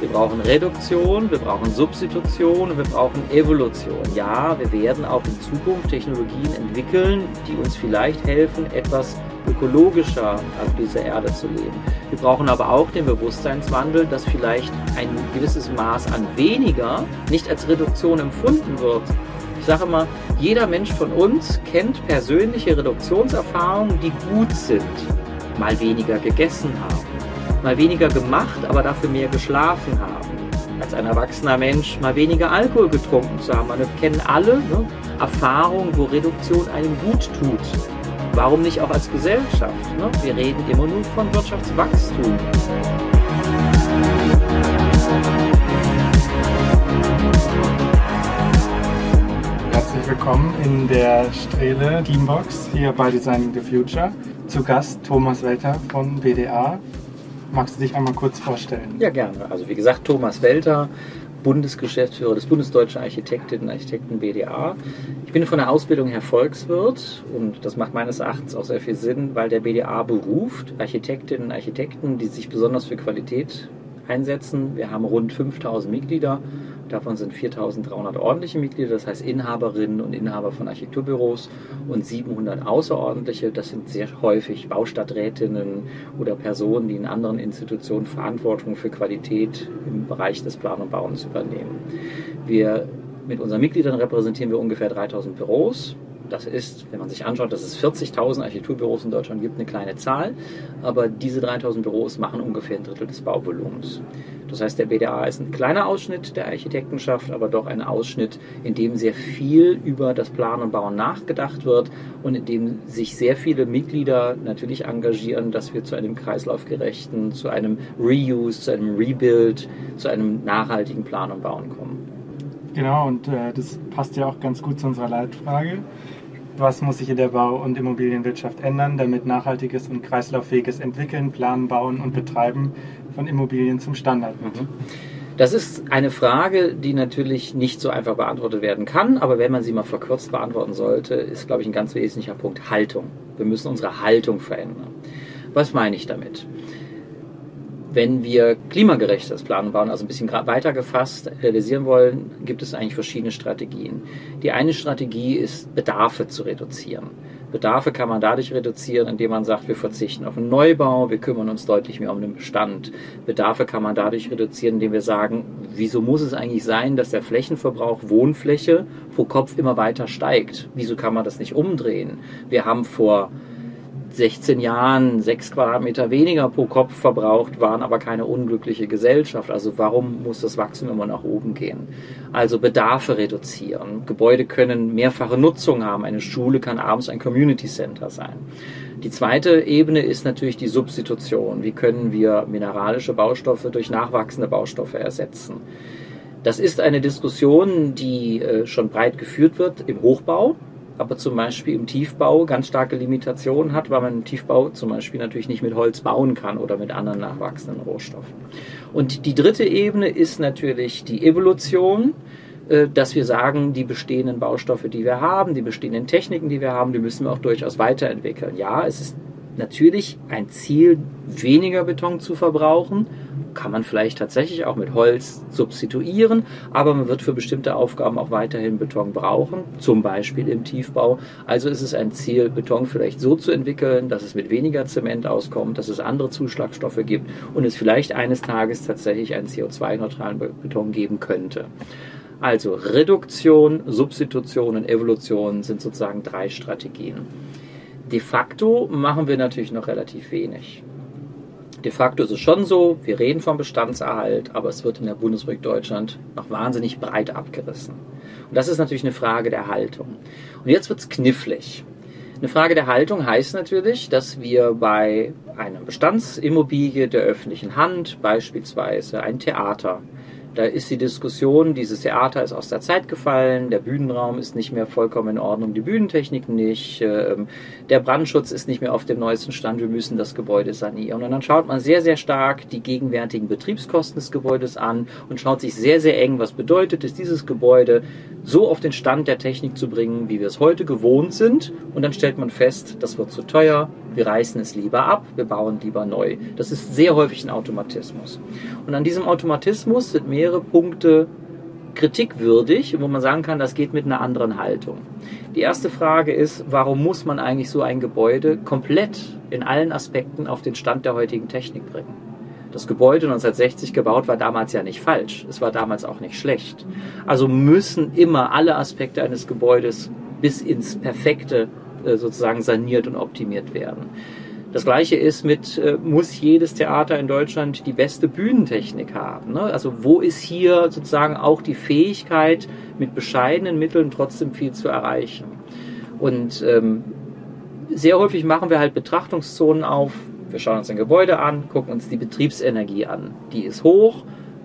Wir brauchen Reduktion, wir brauchen Substitution und wir brauchen Evolution. Ja, wir werden auch in Zukunft Technologien entwickeln, die uns vielleicht helfen, etwas ökologischer auf dieser Erde zu leben. Wir brauchen aber auch den Bewusstseinswandel, dass vielleicht ein gewisses Maß an weniger nicht als Reduktion empfunden wird. Ich sage immer, jeder Mensch von uns kennt persönliche Reduktionserfahrungen, die gut sind. Mal weniger gegessen haben, mal weniger gemacht, aber dafür mehr geschlafen haben. Als ein erwachsener Mensch mal weniger Alkohol getrunken zu haben. Wir kennen alle ne, Erfahrungen, wo Reduktion einem gut tut. Warum nicht auch als Gesellschaft? Ne? Wir reden immer nur von Wirtschaftswachstum. Herzlich willkommen in der Strele Teambox hier bei Designing the Future. Zu Gast Thomas Welter von BDA. Magst du dich einmal kurz vorstellen? Ja, gerne. Also wie gesagt, Thomas Welter, Bundesgeschäftsführer des Bundesdeutschen Architektinnen und Architekten BDA. Ich bin von der Ausbildung her Volkswirt und das macht meines Erachtens auch sehr viel Sinn, weil der BDA beruft Architektinnen und Architekten, die sich besonders für Qualität einsetzen. Wir haben rund 5000 Mitglieder Davon sind 4.300 ordentliche Mitglieder, das heißt Inhaberinnen und Inhaber von Architekturbüros und 700 außerordentliche. Das sind sehr häufig Baustadträtinnen oder Personen, die in anderen Institutionen Verantwortung für Qualität im Bereich des Plan und Bauens übernehmen. Wir mit unseren Mitgliedern repräsentieren wir ungefähr 3000 Büros. Das ist, wenn man sich anschaut, dass es 40.000 Architekturbüros in Deutschland gibt, eine kleine Zahl. Aber diese 3.000 Büros machen ungefähr ein Drittel des Bauvolumens. Das heißt, der BDA ist ein kleiner Ausschnitt der Architektenschaft, aber doch ein Ausschnitt, in dem sehr viel über das Planen und Bauen nachgedacht wird und in dem sich sehr viele Mitglieder natürlich engagieren, dass wir zu einem kreislaufgerechten, zu einem Reuse, zu einem Rebuild, zu einem nachhaltigen Plan und Bauen kommen. Genau, und äh, das passt ja auch ganz gut zu unserer Leitfrage was muss sich in der Bau- und Immobilienwirtschaft ändern, damit nachhaltiges und kreislauffähiges Entwickeln, Planen, Bauen und Betreiben von Immobilien zum Standard wird? Mhm. Das ist eine Frage, die natürlich nicht so einfach beantwortet werden kann, aber wenn man sie mal verkürzt beantworten sollte, ist, glaube ich, ein ganz wesentlicher Punkt Haltung. Wir müssen unsere Haltung verändern. Was meine ich damit? Wenn wir klimagerechtes Planen Bauen, also ein bisschen weiter gefasst, realisieren wollen, gibt es eigentlich verschiedene Strategien. Die eine Strategie ist, Bedarfe zu reduzieren. Bedarfe kann man dadurch reduzieren, indem man sagt, wir verzichten auf einen Neubau, wir kümmern uns deutlich mehr um den Bestand. Bedarfe kann man dadurch reduzieren, indem wir sagen, wieso muss es eigentlich sein, dass der Flächenverbrauch Wohnfläche pro Kopf immer weiter steigt? Wieso kann man das nicht umdrehen? Wir haben vor 16 Jahren sechs Quadratmeter weniger pro Kopf verbraucht, waren aber keine unglückliche Gesellschaft. Also warum muss das Wachstum immer nach oben gehen? Also Bedarfe reduzieren. Gebäude können mehrfache Nutzung haben. Eine Schule kann abends ein Community Center sein. Die zweite Ebene ist natürlich die Substitution. Wie können wir mineralische Baustoffe durch nachwachsende Baustoffe ersetzen? Das ist eine Diskussion, die äh, schon breit geführt wird im Hochbau aber zum Beispiel im Tiefbau ganz starke Limitationen hat, weil man im Tiefbau zum Beispiel natürlich nicht mit Holz bauen kann oder mit anderen nachwachsenden Rohstoffen. Und die dritte Ebene ist natürlich die Evolution äh, dass wir sagen, die bestehenden Baustoffe, die wir haben, die bestehenden Techniken, die wir haben, die müssen wir auch durchaus weiterentwickeln. Ja, es ist natürlich ein Ziel, weniger Beton zu verbrauchen. Kann man vielleicht tatsächlich auch mit Holz substituieren, aber man wird für bestimmte Aufgaben auch weiterhin Beton brauchen, zum Beispiel im Tiefbau. Also ist es ein Ziel, Beton vielleicht so zu entwickeln, dass es mit weniger Zement auskommt, dass es andere Zuschlagstoffe gibt und es vielleicht eines Tages tatsächlich einen CO2-neutralen Beton geben könnte. Also Reduktion, Substitution und Evolution sind sozusagen drei Strategien. De facto machen wir natürlich noch relativ wenig. De facto ist es schon so, wir reden vom Bestandserhalt, aber es wird in der Bundesrepublik Deutschland noch wahnsinnig breit abgerissen. Und das ist natürlich eine Frage der Haltung. Und jetzt wird es knifflig. Eine Frage der Haltung heißt natürlich, dass wir bei einer Bestandsimmobilie der öffentlichen Hand, beispielsweise ein Theater, da ist die Diskussion, dieses Theater ist aus der Zeit gefallen, der Bühnenraum ist nicht mehr vollkommen in Ordnung, die Bühnentechnik nicht, ähm, der Brandschutz ist nicht mehr auf dem neuesten Stand, wir müssen das Gebäude sanieren. Und dann schaut man sehr, sehr stark die gegenwärtigen Betriebskosten des Gebäudes an und schaut sich sehr, sehr eng, was bedeutet es, dieses Gebäude so auf den Stand der Technik zu bringen, wie wir es heute gewohnt sind. Und dann stellt man fest, das wird zu teuer, Wir reißen es lieber ab, wir bauen lieber neu. Das ist sehr häufig ein Automatismus. Und an diesem Automatismus sind mehrere Punkte kritikwürdig, wo man sagen kann, das geht mit einer anderen Haltung. Die erste Frage ist, warum muss man eigentlich so ein Gebäude komplett in allen Aspekten auf den Stand der heutigen Technik bringen? Das Gebäude 1960 gebaut war damals ja nicht falsch. Es war damals auch nicht schlecht. Also müssen immer alle Aspekte eines Gebäudes bis ins Perfekte äh, sozusagen saniert und optimiert werden. Das gleiche ist mit, äh, muss jedes Theater in Deutschland die beste Bühnentechnik haben? Ne? Also wo ist hier sozusagen auch die Fähigkeit, mit bescheidenen Mitteln trotzdem viel zu erreichen? Und ähm, sehr häufig machen wir halt Betrachtungszonen auf. Wir schauen uns ein Gebäude an, gucken uns die Betriebsenergie an. Die ist hoch,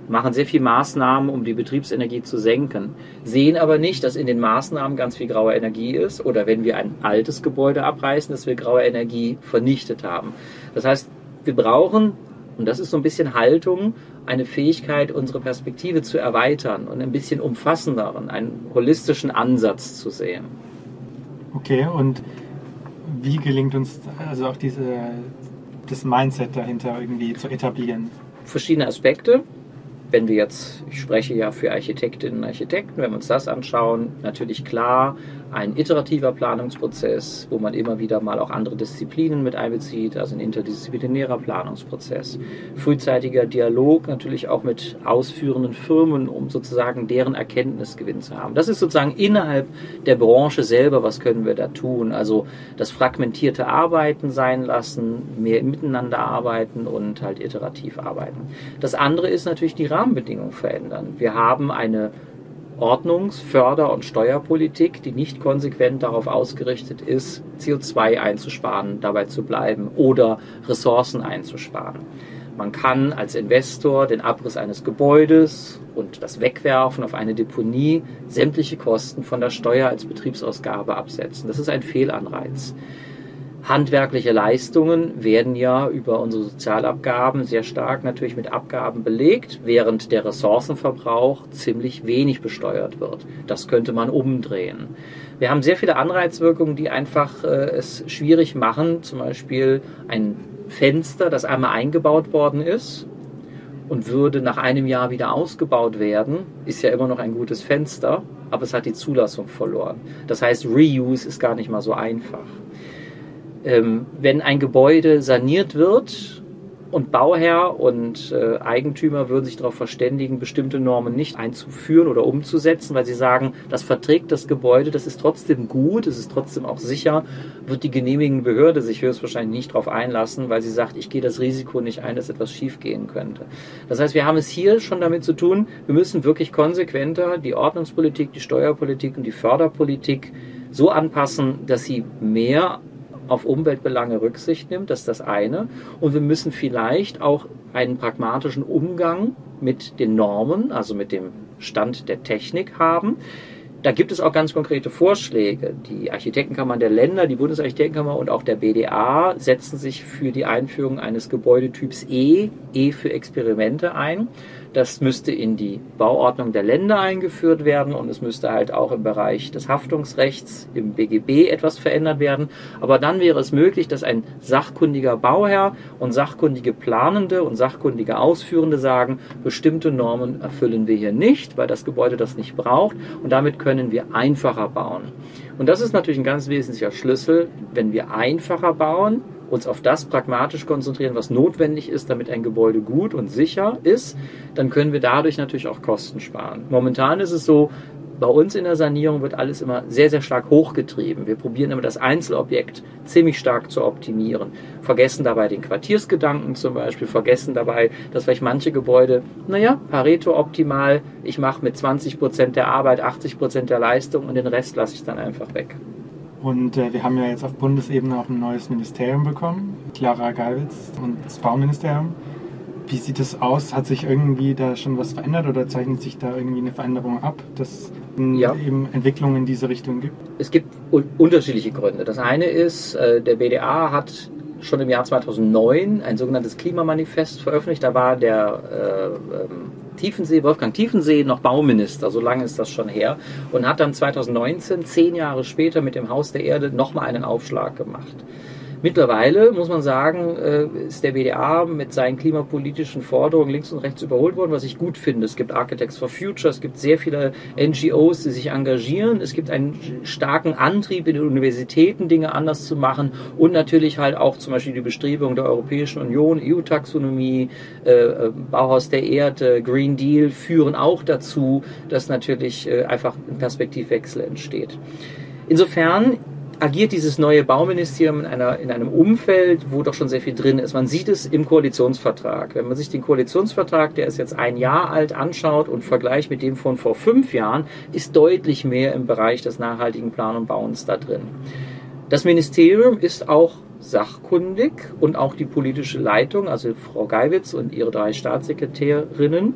machen sehr viel Maßnahmen, um die Betriebsenergie zu senken, sehen aber nicht, dass in den Maßnahmen ganz viel graue Energie ist oder wenn wir ein altes Gebäude abreißen, dass wir graue Energie vernichtet haben. Das heißt, wir brauchen, und das ist so ein bisschen Haltung, eine Fähigkeit, unsere Perspektive zu erweitern und ein bisschen umfassenderen, einen holistischen Ansatz zu sehen. Okay, und wie gelingt uns also auch diese, das Mindset dahinter irgendwie zu etablieren? Verschiedene Aspekte wenn wir jetzt, ich spreche ja für Architektinnen und Architekten, wenn wir uns das anschauen, natürlich klar, ein iterativer Planungsprozess, wo man immer wieder mal auch andere Disziplinen mit einbezieht, also ein interdisziplinärer Planungsprozess. Frühzeitiger Dialog natürlich auch mit ausführenden Firmen, um sozusagen deren Erkenntnisgewinn zu haben. Das ist sozusagen innerhalb der Branche selber, was können wir da tun? Also das fragmentierte Arbeiten sein lassen, mehr miteinander arbeiten und halt iterativ arbeiten. Das andere ist natürlich die Rahmenbedingungen verändern. Wir haben eine Ordnungs-, Förder- und Steuerpolitik, die nicht konsequent darauf ausgerichtet ist, CO2 einzusparen, dabei zu bleiben oder Ressourcen einzusparen. Man kann als Investor den Abriss eines Gebäudes und das Wegwerfen auf eine Deponie sämtliche Kosten von der Steuer als Betriebsausgabe absetzen. Das ist ein Fehlanreiz handwerkliche Leistungen werden ja über unsere Sozialabgaben sehr stark natürlich mit Abgaben belegt, während der Ressourcenverbrauch ziemlich wenig besteuert wird. Das könnte man umdrehen. Wir haben sehr viele Anreizwirkungen, die einfach äh, es schwierig machen, zum Beispiel ein Fenster, das einmal eingebaut worden ist und würde nach einem Jahr wieder ausgebaut werden, ist ja immer noch ein gutes Fenster, aber es hat die Zulassung verloren. Das heißt, Reuse ist gar nicht mal so einfach ähm, wenn ein Gebäude saniert wird und Bauherr und äh, Eigentümer würden sich darauf verständigen, bestimmte Normen nicht einzuführen oder umzusetzen, weil sie sagen, das verträgt das Gebäude, das ist trotzdem gut, es ist trotzdem auch sicher, wird die genehmigende Behörde sich höchstwahrscheinlich nicht darauf einlassen, weil sie sagt, ich gehe das Risiko nicht ein, dass etwas schiefgehen könnte. Das heißt, wir haben es hier schon damit zu tun, wir müssen wirklich konsequenter die Ordnungspolitik, die Steuerpolitik und die Förderpolitik so anpassen, dass sie mehr auf Umweltbelange Rücksicht nimmt, das ist das eine. Und wir müssen vielleicht auch einen pragmatischen Umgang mit den Normen, also mit dem Stand der Technik haben. Da gibt es auch ganz konkrete Vorschläge. Die Architektenkammern der Länder, die Bundesarchitektenkammer und auch der BDA setzen sich für die Einführung eines Gebäudetyps E, E für Experimente ein. Das müsste in die Bauordnung der Länder eingeführt werden und es müsste halt auch im Bereich des Haftungsrechts im BGB etwas verändert werden. Aber dann wäre es möglich, dass ein sachkundiger Bauherr und sachkundige Planende und sachkundige Ausführende sagen, bestimmte Normen erfüllen wir hier nicht, weil das Gebäude das nicht braucht und damit können wir einfacher bauen. Und das ist natürlich ein ganz wesentlicher Schlüssel. Wenn wir einfacher bauen, uns auf das pragmatisch konzentrieren, was notwendig ist, damit ein Gebäude gut und sicher ist, dann können wir dadurch natürlich auch Kosten sparen. Momentan ist es so, bei uns in der Sanierung wird alles immer sehr, sehr stark hochgetrieben. Wir probieren immer das Einzelobjekt ziemlich stark zu optimieren. Vergessen dabei den Quartiersgedanken zum Beispiel, vergessen dabei, dass vielleicht manche Gebäude, naja, Pareto optimal, ich mache mit 20 Prozent der Arbeit 80 Prozent der Leistung und den Rest lasse ich dann einfach weg. Und äh, wir haben ja jetzt auf Bundesebene auch ein neues Ministerium bekommen, Clara Geiwitz und das Bauministerium. Wie sieht es aus? Hat sich irgendwie da schon was verändert oder zeichnet sich da irgendwie eine Veränderung ab, dass es ja. eben Entwicklungen in diese Richtung gibt? Es gibt unterschiedliche Gründe. Das eine ist, äh, der BDA hat schon im Jahr 2009 ein sogenanntes Klimamanifest veröffentlicht. Da war der äh, ähm, Tiefensee, Wolfgang Tiefensee noch Bauminister, so lange ist das schon her, und hat dann 2019, zehn Jahre später, mit dem Haus der Erde nochmal einen Aufschlag gemacht Mittlerweile muss man sagen, äh, ist der WDA mit seinen klimapolitischen Forderungen links und rechts überholt worden, was ich gut finde. Es gibt Architects for Future, es gibt sehr viele NGOs, die sich engagieren. Es gibt einen starken Antrieb in den Universitäten, Dinge anders zu machen und natürlich halt auch zum Beispiel die Bestrebungen der Europäischen Union, EU-Taxonomie, äh, äh, Bauhaus der Erde, Green Deal führen auch dazu, dass natürlich einfach ein Perspektivwechsel entsteht. Insofern agiert dieses neue Bauministerium in, einer, in einem Umfeld, wo doch schon sehr viel drin ist. Man sieht es im Koalitionsvertrag. Wenn man sich den Koalitionsvertrag, der ist jetzt ein Jahr alt, anschaut und vergleicht mit dem von vor fünf Jahren, ist deutlich mehr im Bereich des nachhaltigen Plan und Bauens da drin. Das Ministerium ist auch sachkundig und auch die politische Leitung, also Frau Geiwitz und ihre drei Staatssekretärinnen,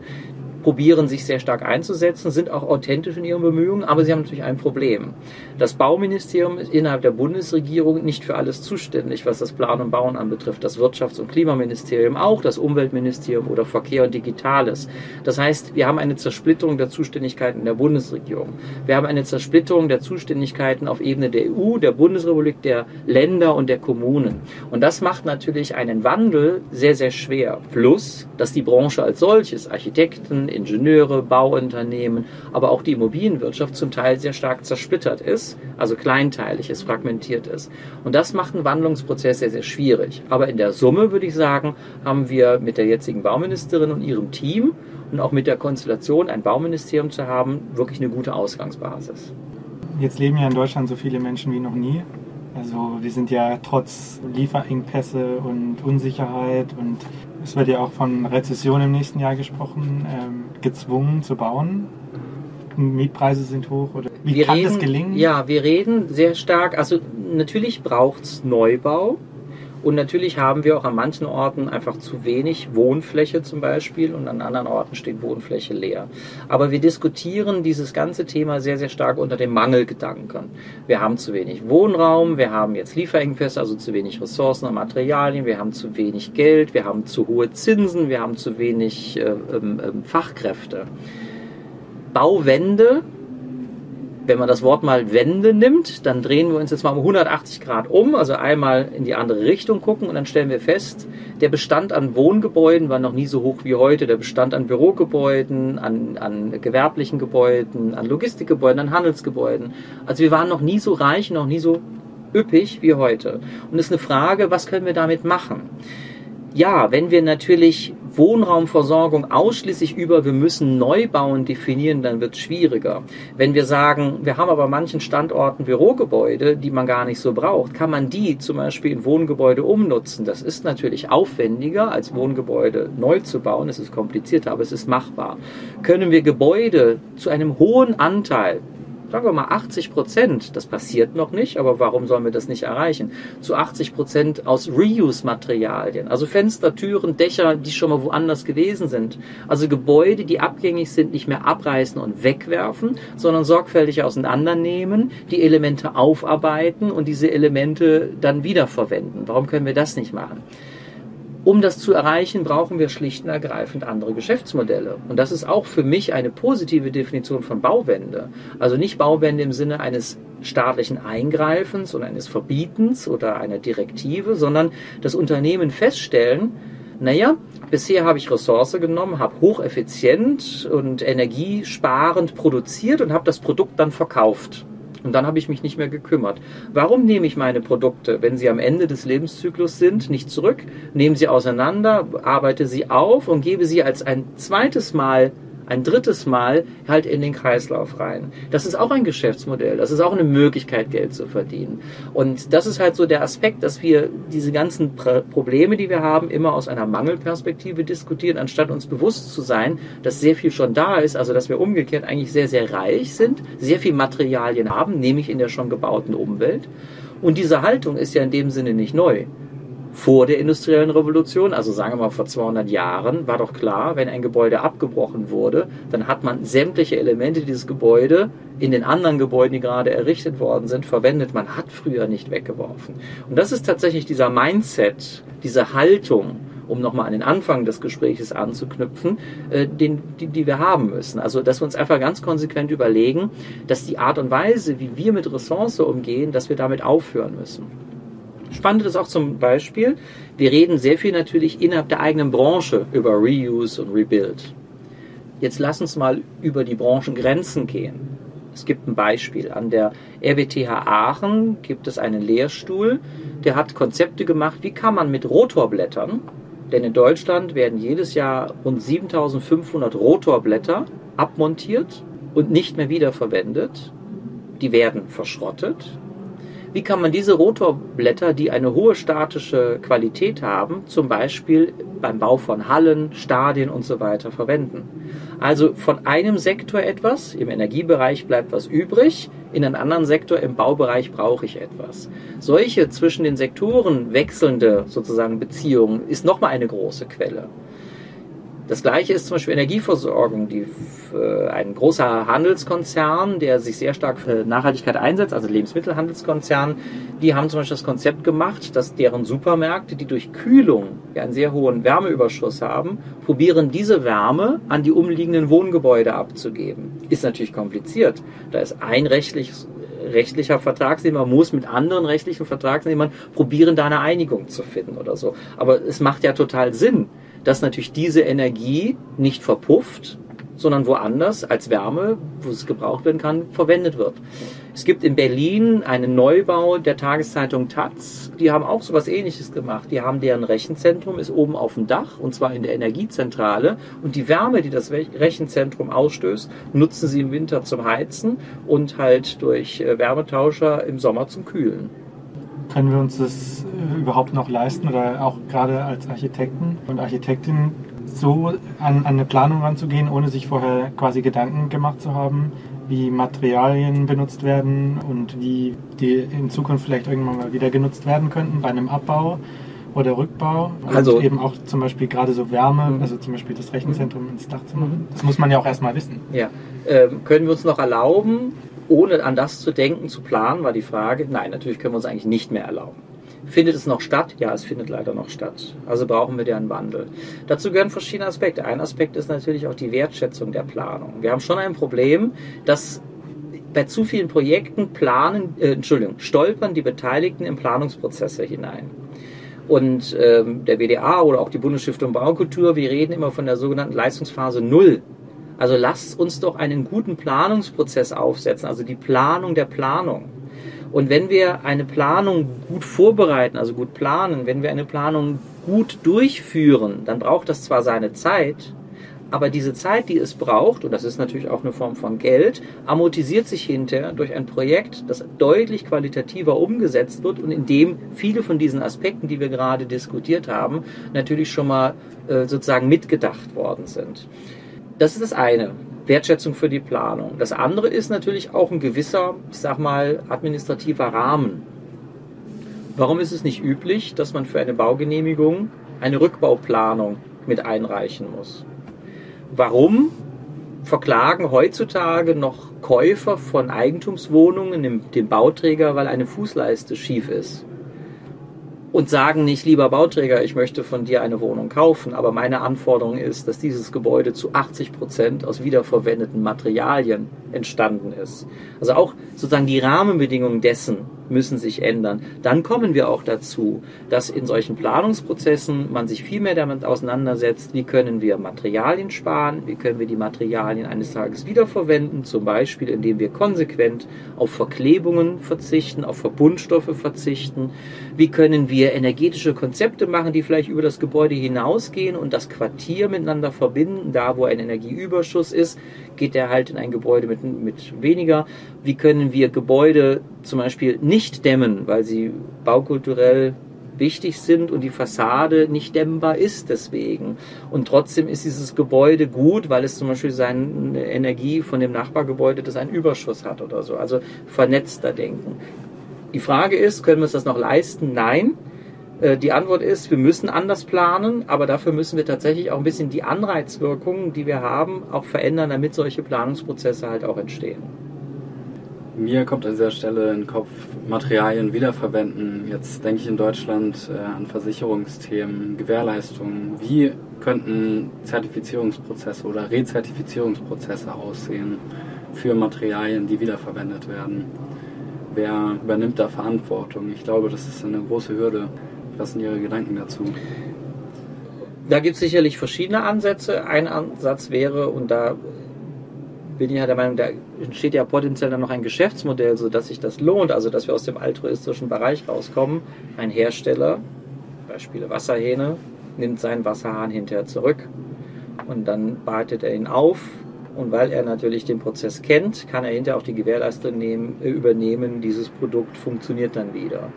probieren sich sehr stark einzusetzen, sind auch authentisch in ihren Bemühungen, aber sie haben natürlich ein Problem. Das Bauministerium ist innerhalb der Bundesregierung nicht für alles zuständig, was das Plan und Bauen anbetrifft. Das Wirtschafts- und Klimaministerium auch, das Umweltministerium oder Verkehr und Digitales. Das heißt, wir haben eine Zersplitterung der Zuständigkeiten der Bundesregierung. Wir haben eine Zersplitterung der Zuständigkeiten auf Ebene der EU, der Bundesrepublik, der Länder und der Kommunen. Und das macht natürlich einen Wandel sehr, sehr schwer. Plus, dass die Branche als solches, Architekten, Ingenieure, Bauunternehmen, aber auch die Immobilienwirtschaft zum Teil sehr stark zersplittert ist, also kleinteilig ist, fragmentiert ist. Und das macht einen Wandlungsprozess sehr, sehr schwierig. Aber in der Summe würde ich sagen, haben wir mit der jetzigen Bauministerin und ihrem Team und auch mit der Konstellation, ein Bauministerium zu haben, wirklich eine gute Ausgangsbasis. Jetzt leben ja in Deutschland so viele Menschen wie noch nie. Also wir sind ja trotz Lieferengpässe und Unsicherheit und es wird ja auch von Rezession im nächsten Jahr gesprochen, ähm, gezwungen zu bauen. Mietpreise sind hoch oder wie wir kann reden, das gelingen? Ja, wir reden sehr stark, also natürlich braucht es Neubau, und natürlich haben wir auch an manchen Orten einfach zu wenig Wohnfläche zum Beispiel und an anderen Orten steht Wohnfläche leer. Aber wir diskutieren dieses ganze Thema sehr, sehr stark unter dem Mangelgedanken. Wir haben zu wenig Wohnraum, wir haben jetzt Lieferengpässe, also zu wenig Ressourcen und Materialien, wir haben zu wenig Geld, wir haben zu hohe Zinsen, wir haben zu wenig äh, ähm, ähm Fachkräfte. Bauwende wenn man das Wort mal Wende nimmt, dann drehen wir uns jetzt mal um 180 Grad um, also einmal in die andere Richtung gucken und dann stellen wir fest, der Bestand an Wohngebäuden war noch nie so hoch wie heute. Der Bestand an Bürogebäuden, an, an gewerblichen Gebäuden, an Logistikgebäuden, an Handelsgebäuden. Also wir waren noch nie so reich, noch nie so üppig wie heute. Und es ist eine Frage, was können wir damit machen? Ja, wenn wir natürlich Wohnraumversorgung ausschließlich über wir müssen neu bauen definieren, dann wird es schwieriger. Wenn wir sagen, wir haben aber manchen Standorten Bürogebäude, die man gar nicht so braucht, kann man die zum Beispiel in Wohngebäude umnutzen. Das ist natürlich aufwendiger als Wohngebäude neu zu bauen. Es ist komplizierter, aber es ist machbar. Können wir Gebäude zu einem hohen Anteil sagen wir mal 80 Prozent, das passiert noch nicht, aber warum sollen wir das nicht erreichen? Zu 80 Prozent aus Reuse-Materialien, also Fenster, Türen, Dächer, die schon mal woanders gewesen sind. Also Gebäude, die abgängig sind, nicht mehr abreißen und wegwerfen, sondern sorgfältig auseinandernehmen, die Elemente aufarbeiten und diese Elemente dann wiederverwenden. Warum können wir das nicht machen? Um das zu erreichen, brauchen wir schlicht und ergreifend andere Geschäftsmodelle. Und das ist auch für mich eine positive Definition von Bauwende. Also nicht Bauwende im Sinne eines staatlichen Eingreifens oder eines Verbietens oder einer Direktive, sondern das Unternehmen feststellen, naja, bisher habe ich Ressource genommen, habe hocheffizient und energiesparend produziert und habe das Produkt dann verkauft. Und dann habe ich mich nicht mehr gekümmert. Warum nehme ich meine Produkte, wenn sie am Ende des Lebenszyklus sind, nicht zurück, nehme sie auseinander, arbeite sie auf und gebe sie als ein zweites Mal ein drittes Mal halt in den Kreislauf rein. Das ist auch ein Geschäftsmodell. Das ist auch eine Möglichkeit, Geld zu verdienen. Und das ist halt so der Aspekt, dass wir diese ganzen Probleme, die wir haben, immer aus einer Mangelperspektive diskutieren, anstatt uns bewusst zu sein, dass sehr viel schon da ist, also dass wir umgekehrt eigentlich sehr, sehr reich sind, sehr viel Materialien haben, nämlich in der schon gebauten Umwelt. Und diese Haltung ist ja in dem Sinne nicht neu vor der industriellen Revolution, also sagen wir mal vor 200 Jahren, war doch klar, wenn ein Gebäude abgebrochen wurde, dann hat man sämtliche Elemente dieses Gebäude in den anderen Gebäuden, die gerade errichtet worden sind, verwendet. Man hat früher nicht weggeworfen. Und das ist tatsächlich dieser Mindset, diese Haltung, um nochmal an den Anfang des Gesprächs anzuknüpfen, äh, den, die, die wir haben müssen. Also, dass wir uns einfach ganz konsequent überlegen, dass die Art und Weise, wie wir mit Ressource umgehen, dass wir damit aufhören müssen. Spannend ist auch zum Beispiel, wir reden sehr viel natürlich innerhalb der eigenen Branche über Reuse und Rebuild. Jetzt lass uns mal über die Branchengrenzen gehen. Es gibt ein Beispiel. An der RWTH Aachen gibt es einen Lehrstuhl, der hat Konzepte gemacht, wie kann man mit Rotorblättern, denn in Deutschland werden jedes Jahr rund 7500 Rotorblätter abmontiert und nicht mehr wiederverwendet. Die werden verschrottet wie kann man diese Rotorblätter, die eine hohe statische Qualität haben, zum Beispiel beim Bau von Hallen, Stadien und so weiter verwenden? Also von einem Sektor etwas, im Energiebereich bleibt was übrig, in einem anderen Sektor im Baubereich brauche ich etwas. Solche zwischen den Sektoren wechselnde sozusagen Beziehungen ist nochmal eine große Quelle. Das gleiche ist zum Beispiel Energieversorgung. Die, äh, ein großer Handelskonzern, der sich sehr stark für Nachhaltigkeit einsetzt, also Lebensmittelhandelskonzern, die haben zum Beispiel das Konzept gemacht, dass deren Supermärkte, die durch Kühlung ja einen sehr hohen Wärmeüberschuss haben, probieren diese Wärme an die umliegenden Wohngebäude abzugeben. Ist natürlich kompliziert. Da ist ein rechtliches rechtlicher Vertragsnehmer muss mit anderen rechtlichen Vertragsnehmern probieren, da eine Einigung zu finden oder so. Aber es macht ja total Sinn, dass natürlich diese Energie nicht verpufft, sondern woanders als Wärme, wo es gebraucht werden kann, verwendet wird. Es gibt in Berlin einen Neubau der Tageszeitung Taz. Die haben auch so was ähnliches gemacht. Die haben deren Rechenzentrum, ist oben auf dem Dach und zwar in der Energiezentrale. Und die Wärme, die das Rechenzentrum ausstößt, nutzen sie im Winter zum Heizen und halt durch äh, Wärmetauscher im Sommer zum Kühlen. Können wir uns das äh, überhaupt noch leisten oder auch gerade als Architekten und Architektin so an, an eine Planung ranzugehen, ohne sich vorher quasi Gedanken gemacht zu haben, wie Materialien benutzt werden und wie die in Zukunft vielleicht irgendwann mal wieder genutzt werden könnten bei einem Abbau oder Rückbau. Also und eben auch zum Beispiel gerade so Wärme, mhm. also zum Beispiel das Rechenzentrum ins Dach zu machen. Das muss man ja auch erstmal wissen. Ja. Ähm, können wir uns noch erlauben, ohne an das zu denken, zu planen, war die Frage. Nein, natürlich können wir uns eigentlich nicht mehr erlauben. Findet es noch statt? Ja, es findet leider noch statt. Also brauchen wir deren Wandel. Dazu gehören verschiedene Aspekte. Ein Aspekt ist natürlich auch die Wertschätzung der Planung. Wir haben schon ein Problem, dass bei zu vielen Projekten planen, äh, Entschuldigung, stolpern die Beteiligten in Planungsprozesse hinein. Und ähm, der WDA oder auch die Bundesstiftung Baukultur, wir reden immer von der sogenannten Leistungsphase Null also lasst uns doch einen guten Planungsprozess aufsetzen, also die Planung der Planung. Und wenn wir eine Planung gut vorbereiten, also gut planen, wenn wir eine Planung gut durchführen, dann braucht das zwar seine Zeit, aber diese Zeit, die es braucht, und das ist natürlich auch eine Form von Geld, amortisiert sich hinterher durch ein Projekt, das deutlich qualitativer umgesetzt wird und in dem viele von diesen Aspekten, die wir gerade diskutiert haben, natürlich schon mal äh, sozusagen mitgedacht worden sind. Das ist das eine. Wertschätzung für die Planung. Das andere ist natürlich auch ein gewisser, ich sag mal, administrativer Rahmen. Warum ist es nicht üblich, dass man für eine Baugenehmigung eine Rückbauplanung mit einreichen muss? Warum verklagen heutzutage noch Käufer von Eigentumswohnungen den Bauträger, weil eine Fußleiste schief ist? Und sagen nicht, lieber Bauträger, ich möchte von dir eine Wohnung kaufen, aber meine Anforderung ist, dass dieses Gebäude zu 80 Prozent aus wiederverwendeten Materialien entstanden ist. Also auch sozusagen die Rahmenbedingungen dessen müssen sich ändern. Dann kommen wir auch dazu, dass in solchen Planungsprozessen man sich viel mehr damit auseinandersetzt, wie können wir Materialien sparen, wie können wir die Materialien eines Tages wiederverwenden, zum Beispiel indem wir konsequent auf Verklebungen verzichten, auf Verbundstoffe verzichten, wie können wir energetische Konzepte machen, die vielleicht über das Gebäude hinausgehen und das Quartier miteinander verbinden, da wo ein Energieüberschuss ist, geht der halt in ein Gebäude mit, mit weniger. Wie können wir Gebäude zum Beispiel nicht dämmen, weil sie baukulturell wichtig sind und die Fassade nicht dämmbar ist deswegen. Und trotzdem ist dieses Gebäude gut, weil es zum Beispiel seine Energie von dem Nachbargebäude, das einen Überschuss hat oder so. Also vernetzter denken. Die Frage ist, können wir uns das noch leisten? Nein. Äh, die Antwort ist, wir müssen anders planen, aber dafür müssen wir tatsächlich auch ein bisschen die Anreizwirkungen, die wir haben, auch verändern, damit solche Planungsprozesse halt auch entstehen. Mir kommt an dieser Stelle in den Kopf, Materialien wiederverwenden. Jetzt denke ich in Deutschland äh, an Versicherungsthemen, Gewährleistungen. Wie könnten Zertifizierungsprozesse oder Rezertifizierungsprozesse aussehen für Materialien, die wiederverwendet werden? wer übernimmt da Verantwortung? Ich glaube, das ist eine große Hürde. Was sind Ihre Gedanken dazu? Da gibt es sicherlich verschiedene Ansätze. Ein Ansatz wäre, und da bin ich ja der Meinung, da entsteht ja potenziell dann noch ein Geschäftsmodell, sodass sich das lohnt, also dass wir aus dem altruistischen Bereich rauskommen. Ein Hersteller, Beispiele Wasserhähne, nimmt seinen Wasserhahn hinterher zurück und dann bereitet er ihn auf. Und weil er natürlich den Prozess kennt, kann er hinterher auch die Gewährleistung nehmen, äh, übernehmen, dieses Produkt funktioniert dann wieder.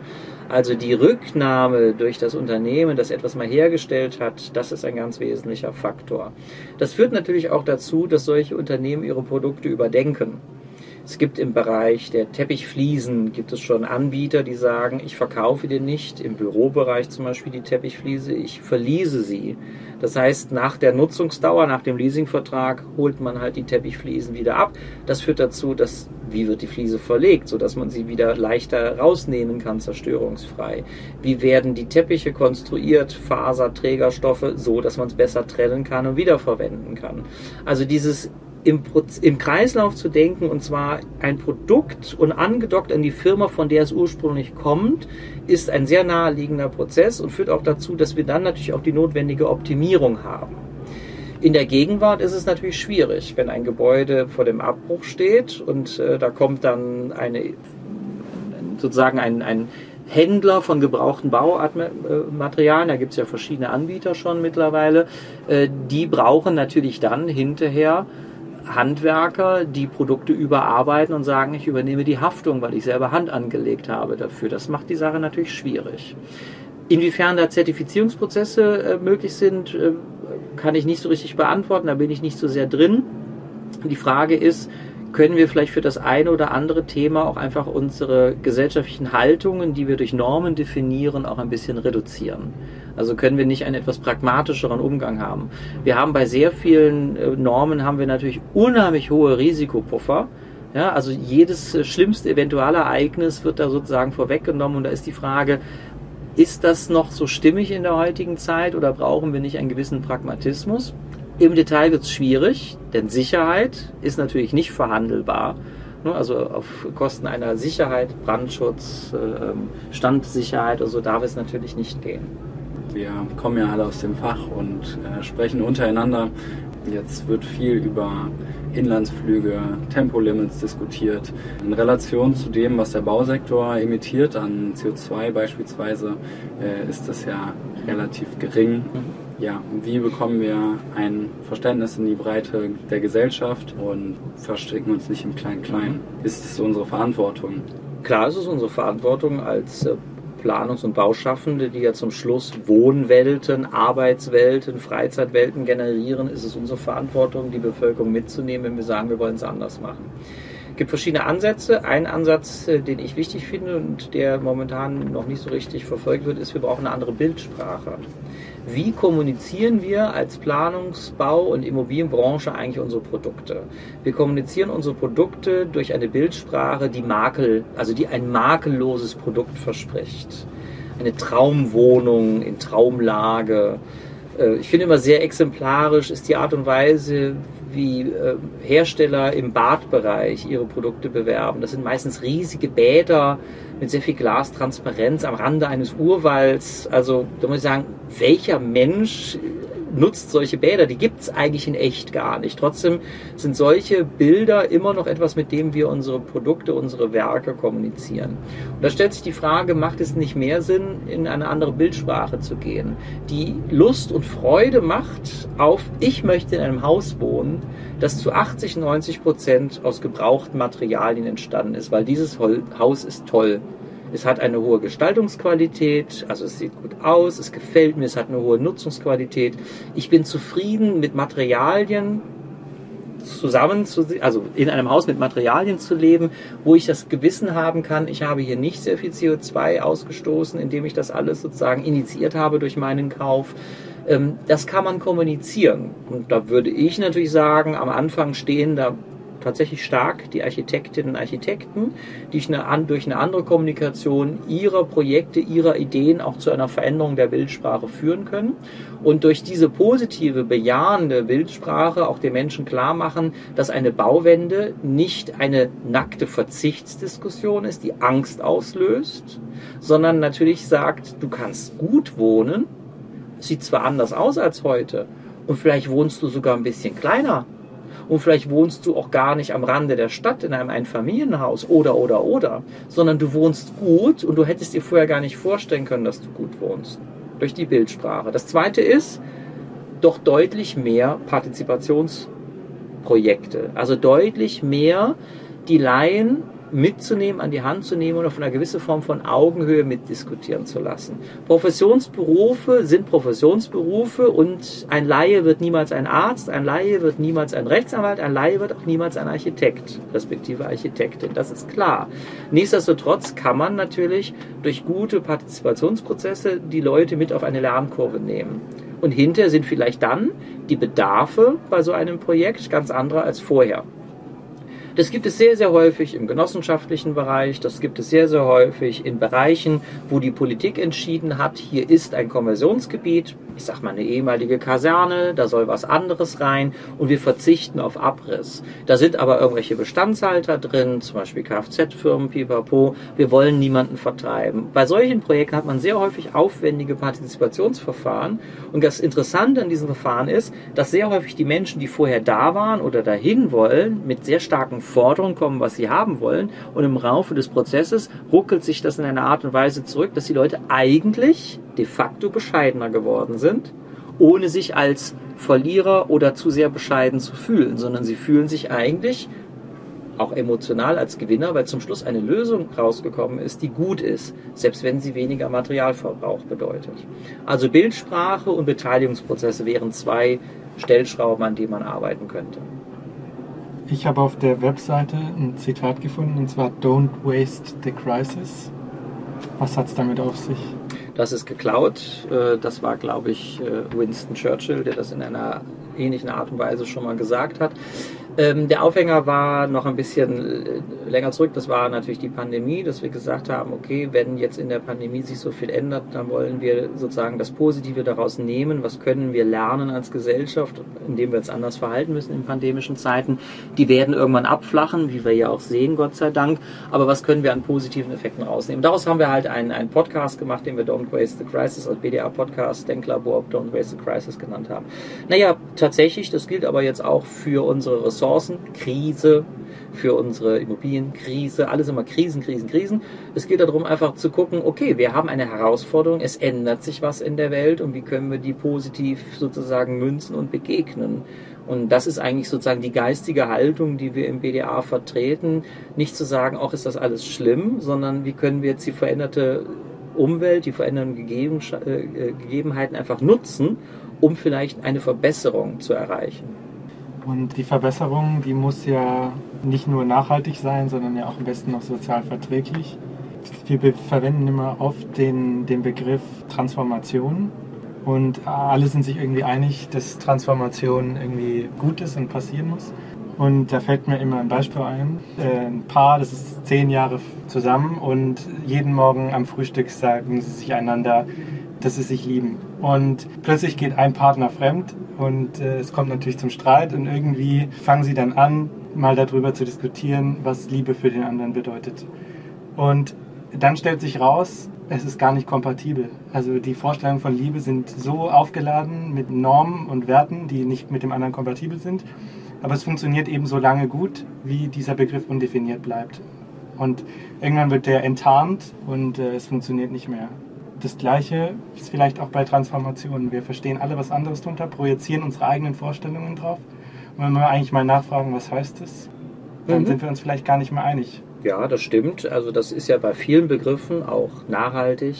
Also die Rücknahme durch das Unternehmen, das etwas mal hergestellt hat, das ist ein ganz wesentlicher Faktor. Das führt natürlich auch dazu, dass solche Unternehmen ihre Produkte überdenken. Es gibt im Bereich der Teppichfliesen gibt es schon Anbieter, die sagen, ich verkaufe dir nicht im Bürobereich zum Beispiel die Teppichfliese, ich verliese sie. Das heißt, nach der Nutzungsdauer, nach dem Leasingvertrag holt man halt die Teppichfliesen wieder ab. Das führt dazu, dass wie wird die Fliese verlegt, sodass man sie wieder leichter rausnehmen kann, zerstörungsfrei. Wie werden die Teppiche konstruiert, Faserträgerstoffe, so dass man es besser trennen kann und wiederverwenden kann. Also dieses im, im Kreislauf zu denken und zwar ein Produkt und angedockt an die Firma, von der es ursprünglich kommt, ist ein sehr naheliegender Prozess und führt auch dazu, dass wir dann natürlich auch die notwendige Optimierung haben. In der Gegenwart ist es natürlich schwierig, wenn ein Gebäude vor dem Abbruch steht und äh, da kommt dann eine sozusagen ein, ein Händler von gebrauchten Baumaterialien, da gibt es ja verschiedene Anbieter schon mittlerweile, äh, die brauchen natürlich dann hinterher Handwerker, die Produkte überarbeiten und sagen, ich übernehme die Haftung, weil ich selber Hand angelegt habe dafür. Das macht die Sache natürlich schwierig. Inwiefern da Zertifizierungsprozesse äh, möglich sind, äh, kann ich nicht so richtig beantworten, da bin ich nicht so sehr drin. Die Frage ist, können wir vielleicht für das eine oder andere Thema auch einfach unsere gesellschaftlichen Haltungen, die wir durch Normen definieren, auch ein bisschen reduzieren. Also können wir nicht einen etwas pragmatischeren Umgang haben. Wir haben bei sehr vielen äh, Normen haben wir natürlich unheimlich hohe Risikopuffer. Ja, also jedes äh, schlimmste Eventualereignis wird da sozusagen vorweggenommen und da ist die Frage, ist das noch so stimmig in der heutigen Zeit oder brauchen wir nicht einen gewissen Pragmatismus? Im Detail wird es schwierig, denn Sicherheit ist natürlich nicht verhandelbar. Ne, also auf Kosten einer Sicherheit, Brandschutz, äh, ähm, Standsicherheit oder so darf es natürlich nicht gehen. Wir kommen ja alle aus dem Fach und äh, sprechen untereinander. Jetzt wird viel über Inlandsflüge, Tempolimits diskutiert. In Relation zu dem, was der Bausektor emittiert an CO2 beispielsweise, äh, ist das ja relativ gering. Mhm ja, wie bekommen wir ein Verständnis in die Breite der Gesellschaft und verstricken uns nicht im Klein-Klein? Mhm. Ist es unsere Verantwortung? Klar ist es unsere Verantwortung als äh, Planungs- und Bauschaffende, die ja zum Schluss Wohnwelten, Arbeitswelten, Freizeitwelten generieren, ist es unsere Verantwortung, die Bevölkerung mitzunehmen, wenn wir sagen, wir wollen es anders machen. Es gibt verschiedene Ansätze. Ein Ansatz, äh, den ich wichtig finde und der momentan noch nicht so richtig verfolgt wird, ist, wir brauchen eine andere Bildsprache wie kommunizieren wir als Planungsbau- und Immobilienbranche eigentlich unsere Produkte? Wir kommunizieren unsere Produkte durch eine Bildsprache, die Makel, also die ein makelloses Produkt verspricht. Eine Traumwohnung in Traumlage. Äh, ich finde immer sehr exemplarisch ist die Art und Weise, wie äh, Hersteller im Badbereich ihre Produkte bewerben. Das sind meistens riesige Bäder mit sehr viel Glastransparenz am Rande eines Urwalds. Also da muss ich sagen, welcher Mensch nutzt solche Bäder? Die gibt es eigentlich in echt gar nicht. Trotzdem sind solche Bilder immer noch etwas, mit dem wir unsere Produkte, unsere Werke kommunizieren. Und da stellt sich die Frage, macht es nicht mehr Sinn, in eine andere Bildsprache zu gehen, die Lust und Freude macht auf, ich möchte in einem Haus wohnen, das zu 80, 90 Prozent aus gebrauchten Materialien entstanden ist, weil dieses Haus ist toll. Es hat eine hohe Gestaltungsqualität, also es sieht gut aus, es gefällt mir, es hat eine hohe Nutzungsqualität. Ich bin zufrieden mit Materialien zusammen zu, also in einem Haus mit Materialien zu leben, wo ich das Gewissen haben kann, ich habe hier nicht sehr viel CO2 ausgestoßen, indem ich das alles sozusagen initiiert habe durch meinen Kauf. Ähm, das kann man kommunizieren. Und da würde ich natürlich sagen, am Anfang stehen da tatsächlich stark die Architektinnen und Architekten, die durch eine andere Kommunikation ihrer Projekte, ihrer Ideen auch zu einer Veränderung der Bildsprache führen können und durch diese positive, bejahende Bildsprache auch den Menschen klar machen, dass eine Bauwende nicht eine nackte Verzichtsdiskussion ist, die Angst auslöst, sondern natürlich sagt, du kannst gut wohnen, sieht zwar anders aus als heute und vielleicht wohnst du sogar ein bisschen kleiner, und vielleicht wohnst du auch gar nicht am Rande der Stadt in einem Einfamilienhaus oder oder oder, sondern du wohnst gut und du hättest dir vorher gar nicht vorstellen können, dass du gut wohnst. Durch die Bildsprache. Das zweite ist doch deutlich mehr Partizipationsprojekte. Also deutlich mehr die Laien mitzunehmen, an die Hand zu nehmen und auf eine gewisse Form von Augenhöhe mitdiskutieren zu lassen. Professionsberufe sind Professionsberufe und ein Laie wird niemals ein Arzt, ein Laie wird niemals ein Rechtsanwalt, ein Laie wird auch niemals ein Architekt, respektive Architektin. Das ist klar. Nichtsdestotrotz kann man natürlich durch gute Partizipationsprozesse die Leute mit auf eine Lernkurve nehmen. Und hinterher sind vielleicht dann die Bedarfe bei so einem Projekt ganz andere als vorher. Das gibt es sehr, sehr häufig im genossenschaftlichen Bereich, das gibt es sehr, sehr häufig in Bereichen, wo die Politik entschieden hat, hier ist ein Konversionsgebiet, ich sag mal eine ehemalige Kaserne, da soll was anderes rein und wir verzichten auf Abriss. Da sind aber irgendwelche Bestandshalter drin, zum Beispiel Kfz-Firmen, pipapo, wir wollen niemanden vertreiben. Bei solchen Projekten hat man sehr häufig aufwendige Partizipationsverfahren und das Interessante an diesen Verfahren ist, dass sehr häufig die Menschen, die vorher da waren oder dahin wollen, mit sehr starken Forderungen kommen, was sie haben wollen. Und im Laufe des Prozesses ruckelt sich das in einer Art und Weise zurück, dass die Leute eigentlich de facto bescheidener geworden sind, ohne sich als Verlierer oder zu sehr bescheiden zu fühlen, sondern sie fühlen sich eigentlich auch emotional als Gewinner, weil zum Schluss eine Lösung rausgekommen ist, die gut ist, selbst wenn sie weniger Materialverbrauch bedeutet. Also Bildsprache und Beteiligungsprozesse wären zwei Stellschrauben, an denen man arbeiten könnte. Ich habe auf der Webseite ein Zitat gefunden, und zwar Don't waste the crisis. Was hat es damit auf sich? Das ist geklaut. Äh, das war, glaube ich, äh, Winston Churchill, der das in einer ähnlichen Art und Weise schon mal gesagt hat. Ähm, der Aufhänger war noch ein bisschen äh, länger zurück. Das war natürlich die Pandemie, dass wir gesagt haben, okay, wenn jetzt in der Pandemie sich so viel ändert, dann wollen wir sozusagen das Positive daraus nehmen. Was können wir lernen als Gesellschaft, indem wir uns anders verhalten müssen in pandemischen Zeiten? Die werden irgendwann abflachen, wie wir ja auch sehen, Gott sei Dank. Aber was können wir an positiven Effekten rausnehmen? Daraus haben wir halt einen, einen Podcast gemacht, den wir Don't Waste the Crisis als BDA-Podcast, Denklabor Don't Waste the Crisis genannt haben. Naja, tatsächlich, das gilt aber jetzt auch für unsere Ressourcen Ressourcenkrise, für unsere Immobilienkrise, alles immer Krisen, Krisen, Krisen. Es geht darum, einfach zu gucken, okay, wir haben eine Herausforderung, es ändert sich was in der Welt und wie können wir die positiv sozusagen münzen und begegnen. Und das ist eigentlich sozusagen die geistige Haltung, die wir im BDA vertreten. Nicht zu sagen, auch ist das alles schlimm, sondern wie können wir jetzt die veränderte Umwelt, die veränderten äh, Gegebenheiten einfach nutzen, um vielleicht eine Verbesserung zu erreichen. Und die Verbesserung, die muss ja nicht nur nachhaltig sein, sondern ja auch am besten noch sozial verträglich. Wir verwenden immer oft den, den Begriff Transformation und alle sind sich irgendwie einig, dass Transformation irgendwie gut ist und passieren muss. Und da fällt mir immer ein Beispiel ein. Äh, ein Paar, das ist zehn Jahre zusammen und jeden Morgen am Frühstück sagen sie sich einander, dass sie sich lieben. Und plötzlich geht ein Partner fremd und äh, es kommt natürlich zum Streit und irgendwie fangen sie dann an, mal darüber zu diskutieren, was Liebe für den anderen bedeutet. Und dann stellt sich raus, es ist gar nicht kompatibel. Also die Vorstellungen von Liebe sind so aufgeladen mit Normen und Werten, die nicht mit dem anderen kompatibel sind. Aber es funktioniert eben so lange gut, wie dieser Begriff undefiniert bleibt. Und irgendwann wird der enttarnt und äh, es funktioniert nicht mehr das Gleiche ist vielleicht auch bei Transformationen. Wir verstehen alle was anderes drunter, projizieren unsere eigenen Vorstellungen drauf. Und wenn wir eigentlich mal nachfragen, was heißt das, dann mhm. sind wir uns vielleicht gar nicht mehr einig. Ja, das stimmt. Also das ist ja bei vielen Begriffen auch nachhaltig.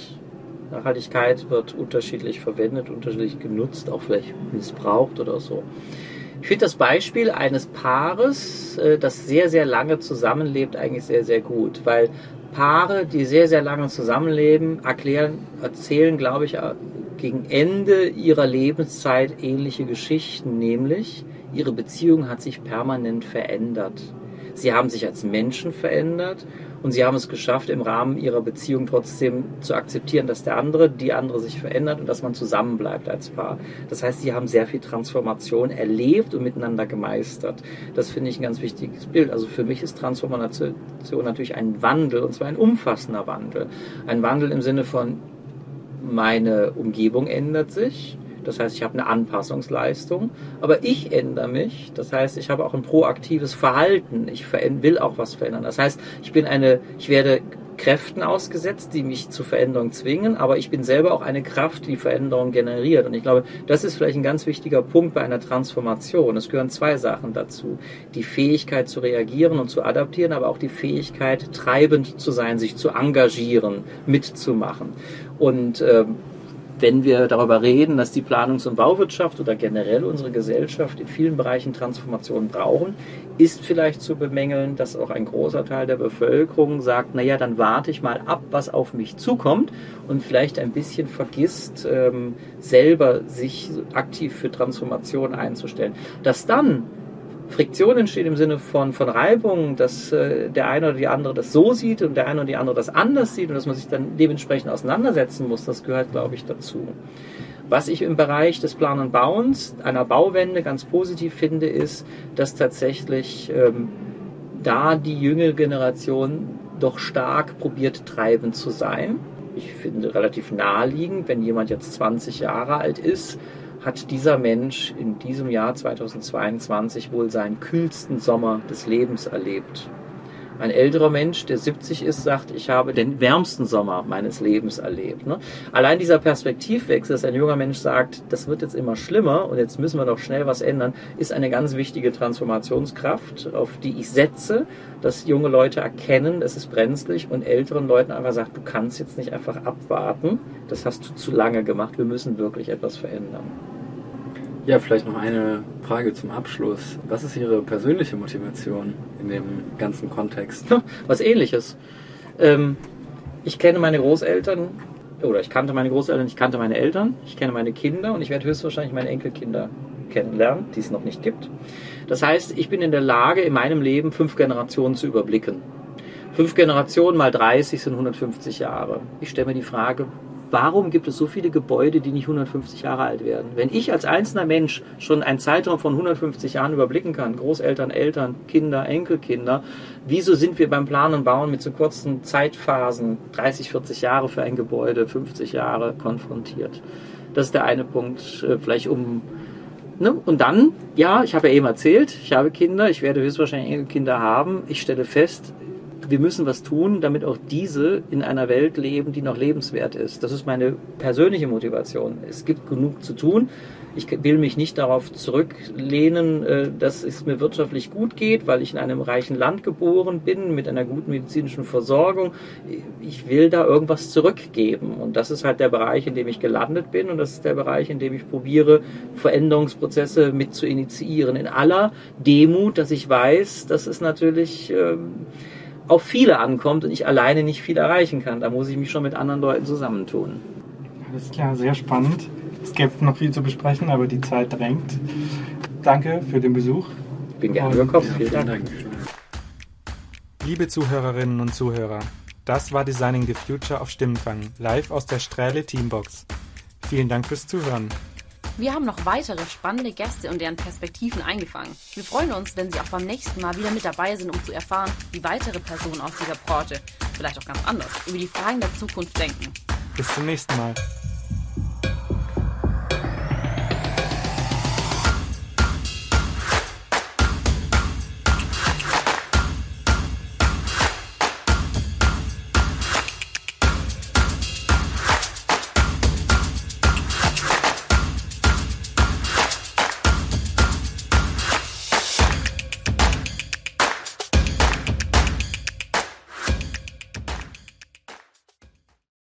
Nachhaltigkeit wird unterschiedlich verwendet, unterschiedlich genutzt, auch vielleicht missbraucht oder so. Ich finde das Beispiel eines Paares, äh, das sehr, sehr lange zusammenlebt, eigentlich sehr, sehr gut, weil Paare, die sehr, sehr lange zusammenleben, erklären, erzählen, glaube ich, gegen Ende ihrer Lebenszeit ähnliche Geschichten, nämlich ihre Beziehung hat sich permanent verändert. Sie haben sich als Menschen verändert und sie haben es geschafft, im Rahmen ihrer Beziehung trotzdem zu akzeptieren, dass der andere, die andere sich verändert und dass man zusammenbleibt als Paar. Das heißt, sie haben sehr viel Transformation erlebt und miteinander gemeistert. Das finde ich ein ganz wichtiges Bild. Also für mich ist Transformation natürlich ein Wandel und zwar ein umfassender Wandel. Ein Wandel im Sinne von, meine Umgebung ändert sich, das heißt, ich habe eine Anpassungsleistung, aber ich ändere mich. Das heißt, ich habe auch ein proaktives Verhalten. Ich will auch was verändern. Das heißt, ich bin eine, ich werde Kräften ausgesetzt, die mich zu Veränderung zwingen, aber ich bin selber auch eine Kraft, die Veränderung generiert. Und ich glaube, das ist vielleicht ein ganz wichtiger Punkt bei einer Transformation. Es gehören zwei Sachen dazu. Die Fähigkeit zu reagieren und zu adaptieren, aber auch die Fähigkeit, treibend zu sein, sich zu engagieren, mitzumachen. Und äh, wenn wir darüber reden, dass die Planungs- und Bauwirtschaft oder generell unsere Gesellschaft in vielen Bereichen Transformation brauchen, ist vielleicht zu bemängeln, dass auch ein großer Teil der Bevölkerung sagt, naja, dann warte ich mal ab, was auf mich zukommt und vielleicht ein bisschen vergisst, ähm, selber sich aktiv für Transformation einzustellen. Dass dann Friktion entsteht im Sinne von, von Reibung, dass äh, der eine oder die andere das so sieht und der eine oder die andere das anders sieht und dass man sich dann dementsprechend auseinandersetzen muss, das gehört, glaube ich, dazu. Was ich im Bereich des Plan und Bauens, einer Bauwende ganz positiv finde, ist, dass tatsächlich ähm, da die jüngere Generation doch stark probiert treibend zu sein. Ich finde relativ naheliegend, wenn jemand jetzt 20 Jahre alt ist, hat dieser Mensch in diesem Jahr 2022 wohl seinen kühlsten Sommer des Lebens erlebt. Ein älterer Mensch, der 70 ist, sagt, ich habe den wärmsten Sommer meines Lebens erlebt. Ne? Allein dieser Perspektivwechsel, dass ein junger Mensch sagt, das wird jetzt immer schlimmer und jetzt müssen wir doch schnell was ändern, ist eine ganz wichtige Transformationskraft, auf die ich setze, dass junge Leute erkennen, es ist brenzlig und älteren Leuten einfach sagt, du kannst jetzt nicht einfach abwarten, das hast du zu lange gemacht, wir müssen wirklich etwas verändern. Ja, vielleicht noch eine Frage zum Abschluss. Was ist Ihre persönliche Motivation in dem ganzen Kontext? Was ähnliches. Ähm, ich kenne meine Großeltern, oder ich kannte meine Großeltern, ich kannte meine Eltern, ich kenne meine Kinder und ich werde höchstwahrscheinlich meine Enkelkinder kennenlernen, die es noch nicht gibt. Das heißt, ich bin in der Lage, in meinem Leben fünf Generationen zu überblicken. Fünf Generationen mal 30 sind 150 Jahre. Ich stelle mir die Frage, warum gibt es so viele Gebäude, die nicht 150 Jahre alt werden? Wenn ich als einzelner Mensch schon einen Zeitraum von 150 Jahren überblicken kann, Großeltern, Eltern, Kinder, Enkelkinder, wieso sind wir beim Planen und Bauen mit so kurzen Zeitphasen, 30, 40 Jahre für ein Gebäude, 50 Jahre konfrontiert? Das ist der eine Punkt, äh, vielleicht um Ne? Und dann, ja, ich habe ja eben erzählt, ich habe Kinder, ich werde höchstwahrscheinlich Enkelkinder haben. Ich stelle fest, wir müssen was tun, damit auch diese in einer Welt leben, die noch lebenswert ist. Das ist meine persönliche Motivation. Es gibt genug zu tun. Ich will mich nicht darauf zurücklehnen, äh, dass es mir wirtschaftlich gut geht, weil ich in einem reichen Land geboren bin, mit einer guten medizinischen Versorgung. Ich will da irgendwas zurückgeben. Und das ist halt der Bereich, in dem ich gelandet bin. Und das ist der Bereich, in dem ich probiere, Veränderungsprozesse mit zu initiieren. In aller Demut, dass ich weiß, dass es natürlich ähm, auf viele ankommt und ich alleine nicht viel erreichen kann. Da muss ich mich schon mit anderen Leuten zusammentun. Alles klar, sehr spannend. Es gibt noch viel zu besprechen, aber die Zeit drängt. Danke für den Besuch. Bin gerne gekommen. Vielen Dank. Dank. Liebe Zuhörerinnen und Zuhörer, das war Designing the Future auf Stimmenfang, live aus der Strähle Teambox. Vielen Dank fürs Zuhören. Wir haben noch weitere spannende Gäste und deren Perspektiven eingefangen. Wir freuen uns, wenn Sie auch beim nächsten Mal wieder mit dabei sind, um zu erfahren, wie weitere Personen aus dieser Branche, vielleicht auch ganz anders, über die Fragen der Zukunft denken. Bis zum nächsten Mal.